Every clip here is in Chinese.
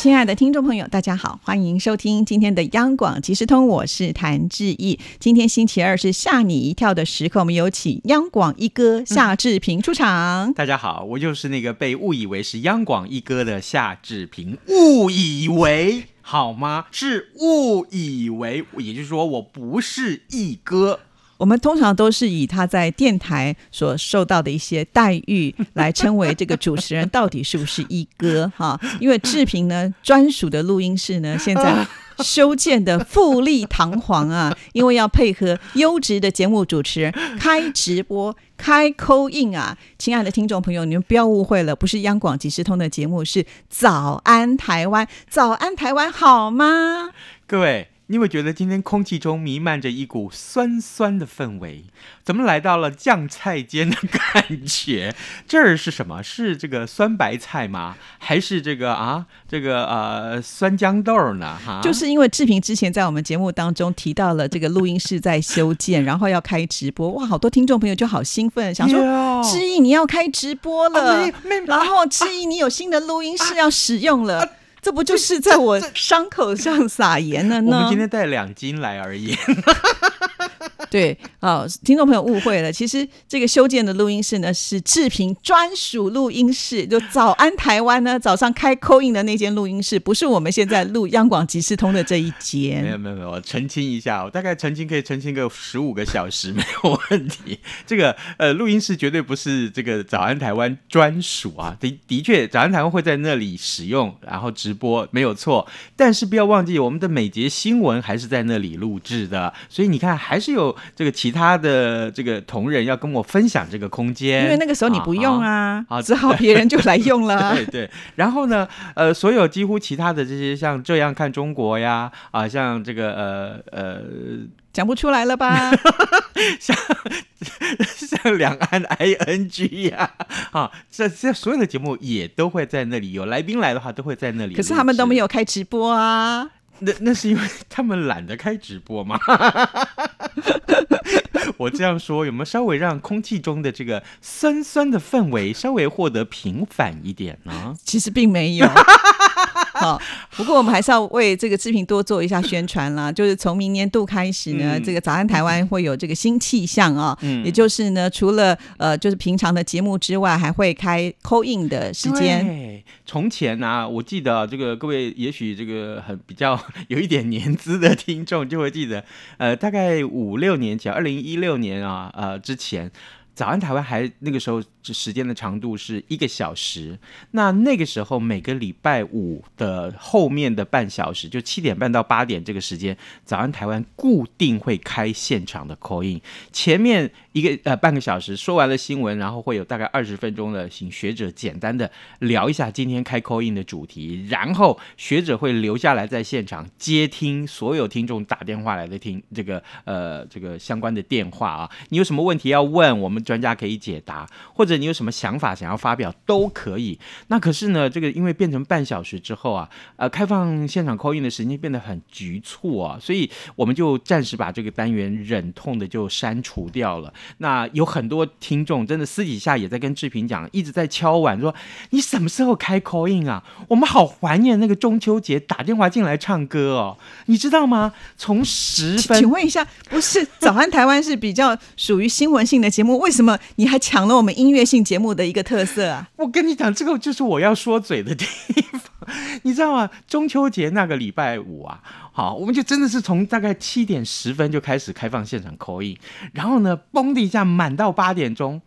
亲爱的听众朋友，大家好，欢迎收听今天的央广即时通，我是谭志毅。今天星期二是吓你一跳的时刻，我们有请央广一哥夏志平出场。大家好，我就是那个被误以为是央广一哥的夏志平，误以为好吗？是误以为，也就是说我不是一哥。我们通常都是以他在电台所受到的一些待遇来称为这个主持人到底是不是一哥 哈？因为志平呢专属的录音室呢 现在修建的富丽堂皇啊，因为要配合优质的节目主持人开直播开扣印啊，亲爱的听众朋友，你们不要误会了，不是央广即时通的节目，是早安台湾，早安台湾好吗？各位。你会觉得今天空气中弥漫着一股酸酸的氛围？怎么来到了酱菜间的感觉？这儿是什么？是这个酸白菜吗？还是这个啊，这个呃酸豇豆呢？哈，就是因为志平之前在我们节目当中提到了这个录音室在修建，然后要开直播，哇，好多听众朋友就好兴奋，想说志毅你要开直播了，然后志毅你有新的录音室要使用了。这不就是在我伤口上撒盐了呢？我们今天带两斤来而已。对，啊，听众朋友误会了。其实这个修建的录音室呢，是志平专属录音室。就早安台湾呢，早上开扣印的那间录音室，不是我们现在录央广即时通的这一间。没有没有没有，我澄清一下，我大概澄清可以澄清个十五个小时 没有问题。这个呃，录音室绝对不是这个早安台湾专属啊。的的确，早安台湾会在那里使用，然后直播没有错。但是不要忘记，我们的每节新闻还是在那里录制的。所以你看，还是有。这个其他的这个同仁要跟我分享这个空间，因为那个时候你不用啊，啊，只好别人就来用了。对对，然后呢，呃，所有几乎其他的这些像这样看中国呀，啊，像这个呃呃，讲不出来了吧？像像两岸 I N G 呀，啊，这这所有的节目也都会在那里，有来宾来的话都会在那里。可是他们都没有开直播啊。那那是因为 他们懒得开直播吗？我这样说有没有稍微让空气中的这个酸酸的氛围稍微获得平反一点呢？其实并没有。好，不过我们还是要为这个视频多做一下宣传啦。就是从明年度开始呢，这个早安台湾会有这个新气象啊，嗯也就是呢，除了呃，就是平常的节目之外，还会开 call in 的时间。从前呢，我记得这个各位也许这个很比较有一点年资的听众就会记得，呃，大概五六年前，二零一六年啊，呃之前。早安台湾还那个时候时间的长度是一个小时，那那个时候每个礼拜五的后面的半小时，就七点半到八点这个时间，早安台湾固定会开现场的 call in，前面。一个呃半个小时说完了新闻，然后会有大概二十分钟的，请学者简单的聊一下今天开 call in 的主题，然后学者会留下来在现场接听所有听众打电话来的听这个呃这个相关的电话啊，你有什么问题要问，我们专家可以解答，或者你有什么想法想要发表都可以。那可是呢，这个因为变成半小时之后啊，呃，开放现场 call in 的时间变得很局促啊，所以我们就暂时把这个单元忍痛的就删除掉了。那有很多听众真的私底下也在跟志平讲，一直在敲碗说：“你什么时候开 call in 啊？我们好怀念那个中秋节打电话进来唱歌哦，你知道吗？从十分，请问一下，不是早安台湾是比较属于新闻性的节目，为什么你还抢了我们音乐性节目的一个特色啊？我跟你讲，这个就是我要说嘴的地方，你知道吗？中秋节那个礼拜五啊。好，我们就真的是从大概七点十分就开始开放现场口音，然后呢，嘣的一下满到八点钟。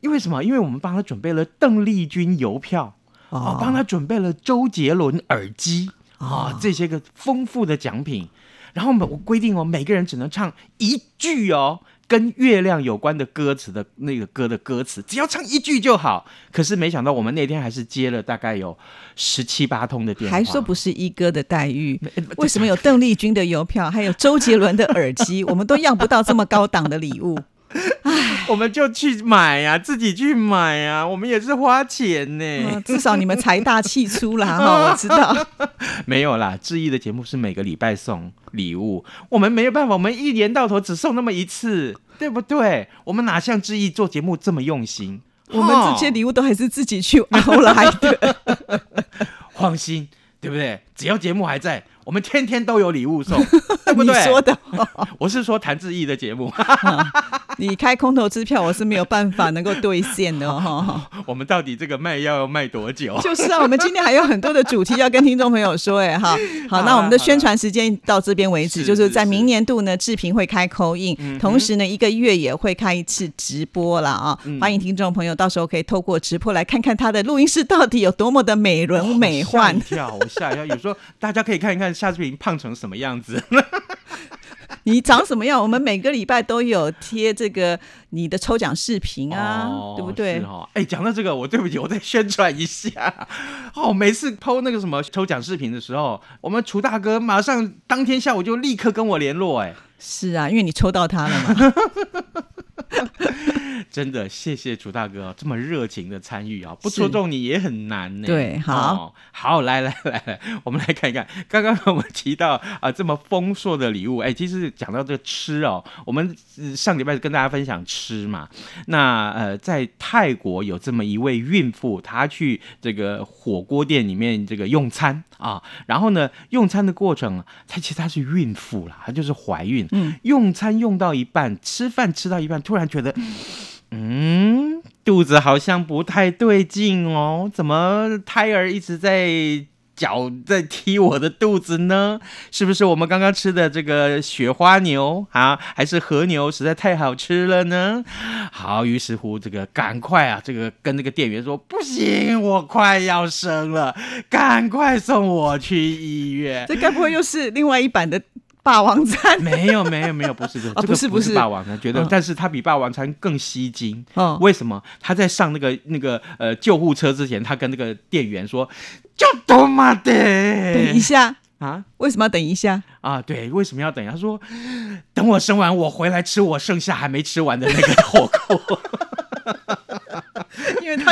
因为什么？因为我们帮他准备了邓丽君邮票，啊，帮他准备了周杰伦耳机，啊，这些个丰富的奖品。然后我规定哦，每个人只能唱一句哦。跟月亮有关的歌词的那个歌的歌词，只要唱一句就好。可是没想到，我们那天还是接了大概有十七八通的电话，还说不是一哥的待遇。为什么有邓丽君的邮票，还有周杰伦的耳机，我们都要不到这么高档的礼物？我们就去买呀、自己去买呀、我们也是花钱呢。嗯至少你们财大气粗啦哈，我知道。没有啦，志毅的节目是每个礼拜送礼物，我们没有办法，我们一年到头只送那么一次，对不对？我们哪像志毅做节目这么用心？我们这些礼物都还是自己去熬来的。放心，对不对？只要节目还在，我们天天都有礼物送，对不你对？说的，我是说谭志毅的节目，你开空头支票，我是没有办法能够兑现的哦哈。我们到底这个卖药要卖多久？就是啊，我们今天还有很多的主题要跟听众朋友说，哎哈。好，那我们的宣传时间到这边为止，就是在明年度呢，志平会开口印，同时呢，一个月也会开一次直播了啊。嗯欢迎听众朋友到时候可以透过直播来看看他的录音室到底有多么的美轮美吓一奂。跳，我吓一跳。有时候大家可以看一看夏志平胖成什么样子。你长什么样？我们每个礼拜都有贴这个你的抽奖视频啊，哦对不对哎，讲到这个，我对不起，我再宣传一下。哦，每次剖那个什么抽奖视频的时候，我们楚大哥马上当天下午就立刻跟我联络，哎，是啊，因为你抽到他了嘛。真的谢谢楚大哥这么热情的参与啊，不是戳中你也很难呢。对好。哦好，来来来来，我们来看一看，刚刚我们提到啊这么丰硕的礼物，哎，其实讲到这个吃哦，我们呃上礼拜跟大家分享吃嘛，那呃在泰国有这么一位孕妇，她去这个火锅店里面这个用餐啊，然后呢用餐的过程，她其实她是孕妇啦，她就是怀孕，嗯，用餐用到一半，吃饭吃到一半，突然觉得。嗯，肚子好像不太对劲哦，怎么胎儿一直在脚在踢我的肚子呢？是不是我们刚刚吃的这个雪花牛啊，还是和牛实在太好吃了呢？好，于是乎这个赶快啊，这个跟那个店员说不行，我快要生了，赶快送我去医院。这该不会又是另外一版的霸王餐？没有没有没有，不是的，这个不是不是霸王餐，觉得，嗯但是他比霸王餐更吸睛。哦，为什么？他在上那个那个呃救护车之前，他跟那个店员说：“就多妈的，等一下，啊为什么要等一下？啊，对，为什么要等？”他说：“等我生完，我回来吃我剩下还没吃完的那个火锅。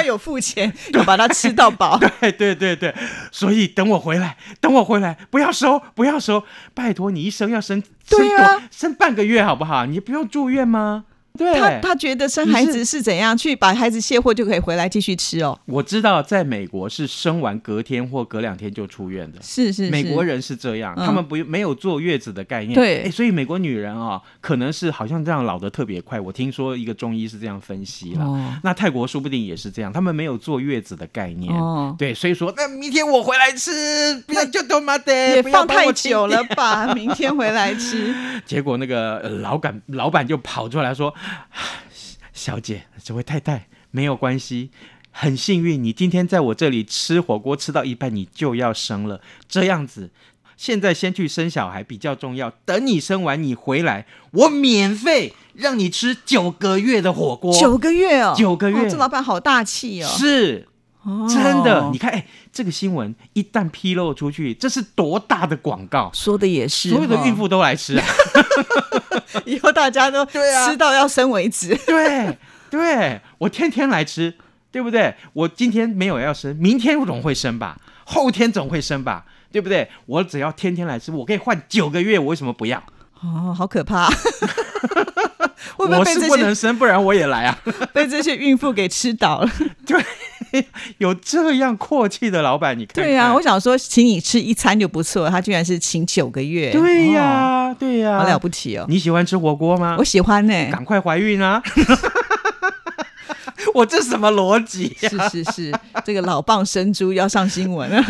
有付钱，有把它吃到饱。对对对对，所以等我回来，等我回来，不要收，不要收，拜托你一生要生生对啊多生半个月好不好？你不用住院吗？对，他他觉得生孩子是怎样去把孩子卸货就可以回来继续吃哦？我知道，在美国是生完隔天或隔两天就出院的。是是是，美国人是这样，嗯他们不没有坐月子的概念。对哎所以美国女人啊、可能是好像这样老的特别快。我听说一个中医是这样分析了。哦那泰国说不定也是这样，他们没有坐月子的概念。哦，对，所以说那明天我回来吃，不要就多妈的，也放太久了吧？明天回来吃。结果那个呃老板老板就跑出来说：“ 小姐，这位太太没有关系，很幸运，你今天在我这里吃火锅吃到一半，你就要生了，这样子。”现在先去生小孩比较重要，等你生完你回来，我免费让你吃九个月的火锅。九个月哦，九个月哦这老板好大气哦，是哦真的，你看，哎，这个新闻一旦披露出去，这是多大的广告，说的也是，所有的孕妇妇都来吃啊！以后大家都吃到要生为止。对对，我天天来吃，对不对？我今天没有要生，明天总会生吧，后天总会生吧，对不对？我只要天天来吃，我可以换九个月，我为什么不要？哦，好可怕！会不会我是不能生，不然我也来啊！被这些孕妇给吃倒了？有这样阔气的老板，你看看对呀、我想说，请你吃一餐就不错，他居然是请九个月，对哦呀、对呀、好了不起哦！你喜欢吃火锅吗我？喜欢呢、赶快怀孕啊！我这什么逻辑呀、是是是，这个老蚌生珠要上新闻了。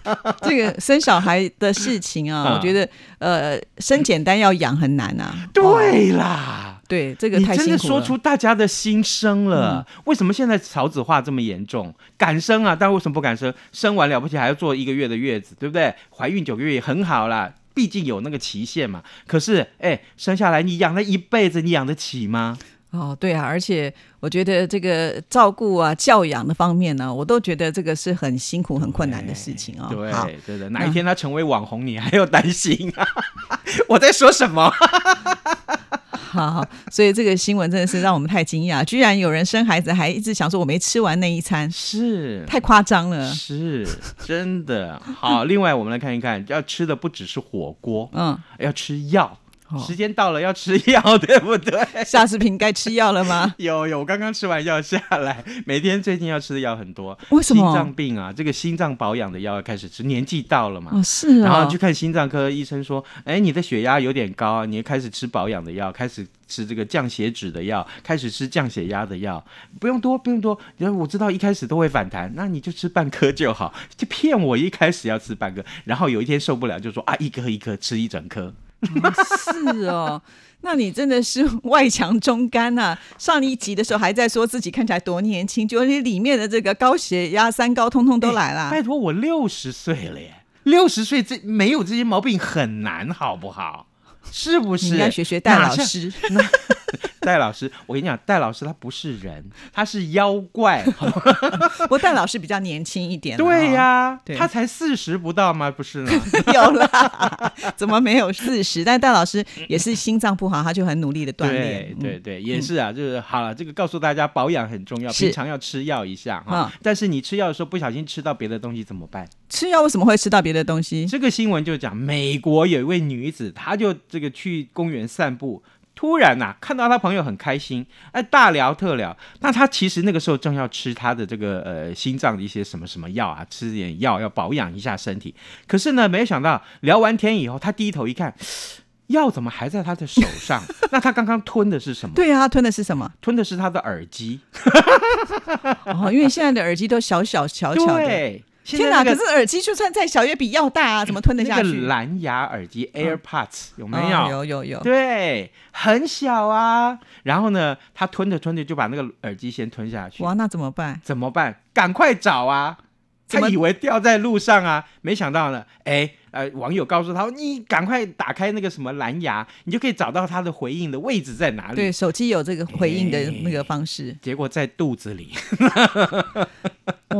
这个生小孩的事情啊，啊我觉得呃，生简单要养很难啊。哦对啦，对，这个你真的说出大家的心声了。为什么现在少子化这么严重？敢生啊，但为什么不敢生？生完了不起还要坐一个月的月子，对不对？怀孕九个月也很好啦。毕竟有那个期限嘛，可是，哎，生下来你养了一辈子，你养得起吗？哦，对啊，而且我觉得这个照顾啊、教养的方面呢，我都觉得这个是很辛苦、很困难的事情哦。对好，对的，哪一天他成为网红，你还要担心啊？我在说什么？好好，所以这个新闻真的是让我们太惊讶，居然有人生孩子还一直想说我没吃完那一餐，是太夸张了。是真的好。另外，我们来看一看，要吃的不只是火锅，嗯，要吃药。哦时间到了，要吃药，对不对？夏视频该吃药了吗？有有，我刚刚吃完药下来，每天最近要吃的药很多。为什么心脏病啊，这个心脏保养的药要开始吃，年纪到了嘛。哦，是然后哦去看心脏科医生说，哎，你的血压有点高啊，你开始吃保养的药，开始吃这个降血脂的药，开始吃降血压的药，不用多，不用多。然后我知道一开始都会反弹，那你就吃半颗就好，就骗我一开始要吃半颗，然后有一天受不了就说啊，一颗一颗吃一整颗。是哦，那你真的是外强中干呐、上一集的时候还在说自己看起来多年轻，结果你里面的这个高血压、三高通通都来了。拜托，我六十岁了耶，六十岁这没有这些毛病很难，好不好？是不是？你应该学学戴老师，戴老师，我跟你讲，戴老师他不是人，他是妖怪。不过戴老师比较年轻一点、对、呀、对他才四十不到吗？不是吗？有啦，怎么没有四十？但戴老师也是心脏不好，他就很努力的锻炼对。对对，也是啊，就是好了，这个告诉大家保养很重要，平常要吃药一下哈。嗯但是你吃药的时候不小心吃到别的东西怎么办？吃药为什么会吃到别的东西？这个新闻就讲，美国有一位女子，她就这个去公园散步。突然呐、看到他朋友很开心，哎，大聊特聊。那他其实那个时候正要吃他的这个呃心脏的一些什么什么药啊，吃点药要保养一下身体。可是呢，没想到聊完天以后，他低头一看，药怎么还在他的手上？那他刚刚吞的是什么？对啊，他吞的是什么？吞的是他的耳机。哦，因为现在的耳机都小小巧巧的。天哪！可是耳机就算再小，也比药大啊，怎么吞得下那去？个蓝牙耳机 AirPods 有没哦有？有有有。对，很小啊。然后呢，他吞着吞着就把那个耳机先吞下去，哇，那怎么办？怎么办？赶快找啊！他以为掉在路上啊，没想到呢，哎，呃，网友告诉他，你赶快打开那个什么蓝牙，你就可以找到他的回应的位置在哪里。对，手机有这个回应的哎那个方式。结果在肚子里，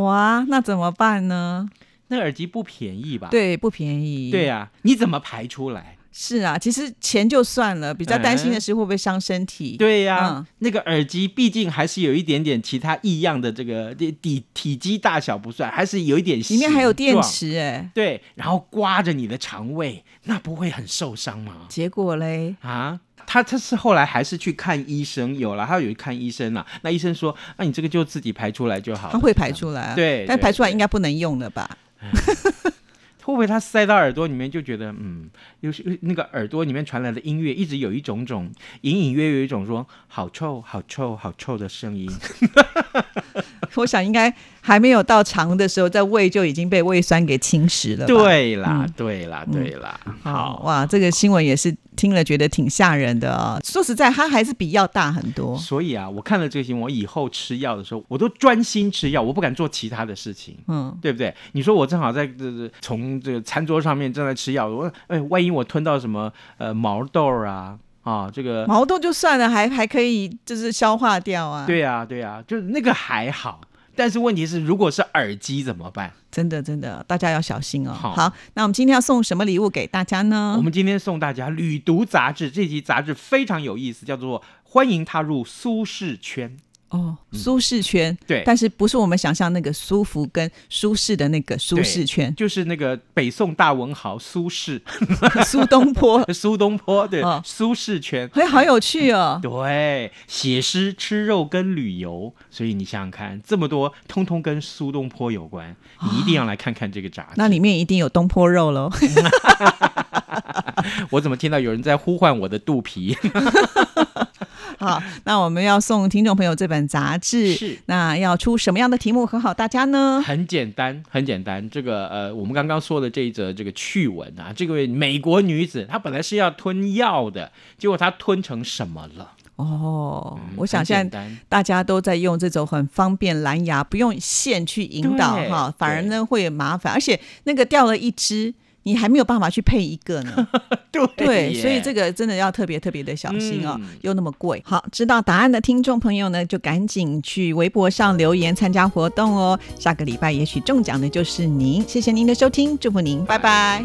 哇，那怎么办呢？那耳机不便宜吧？对，不便宜。对啊，你怎么排出来？是啊，其实钱就算了，比较担心的是会不会伤身体。对呀、嗯那个耳机毕竟还是有一点点其他异样的这个体体体积大小不算，还是有一点里面还有电。池哎，对，然后刮着你的肠胃，那不会很受伤吗？结果嘞，啊，他他是后来还是去看医生，有了，他有去看医生了。那医生说，那、你这个就自己排出来就好了。它会排出来啊。对对但排出来应该不能用了吧？会不会他塞到耳朵里面就觉得，嗯，有时那个耳朵里面传来的音乐一直有一种种隐隐约约有一种说好臭、好臭、好臭的声音。我想应该还没有到肠的时候，在胃就已经被胃酸给侵蚀了。对啦，嗯对啦，对啦。好哇，这个新闻也是听了觉得挺吓人的哦。说实在，它还是比药大很多。所以啊，我看了这个新闻，我以后吃药的时候，我都专心吃药，我不敢做其他的事情。嗯，对不对？你说我正好在这这从这个餐桌上面正在吃药，我哎，万一我吞到什么呃毛豆啊啊，这个毛豆就算了，还还可以就是消化掉啊。，对呀、对呀、就是那个还好，但是问题是，如果是耳机怎么办？真的真的，大家要小心哦。好那我们今天要送什么礼物给大家呢？我们今天送大家《旅读》杂志，这期杂志非常有意思，叫做《欢迎踏入苏轼圈》。哦，舒适圈，对但是不是我们想象那个舒服跟舒适的那个舒适圈，就是那个北宋大文豪苏轼，苏东坡，苏东坡对、哦苏轼圈。哎，好有趣哦。对，写诗、吃肉跟旅游，所以你想想看，这么多通通跟苏东坡有关，你一定要来看看这个杂志。那里面一定有东坡肉喽。我怎么听到有人在呼唤我的肚皮？好，那我们要送听众朋友这本杂志，是那要出什么样的题目很好大家呢？很简单，很简单。这个呃，我们刚刚说的这一则这个趣闻啊，这位美国女子她本来是要吞药的，结果她吞成什么了？哦，嗯我想很现在大家都在用这种很方便蓝牙，不用线去引导哈，反而呢会麻烦，而且那个掉了一只。你还没有办法去配一个呢，对对，所以这个真的要特别特别的小心哦，嗯。又那么贵。好，知道答案的听众朋友呢，就赶紧去微博上留言参加活动哦。下个礼拜也许中奖的就是您，谢谢您的收听，祝福您，拜拜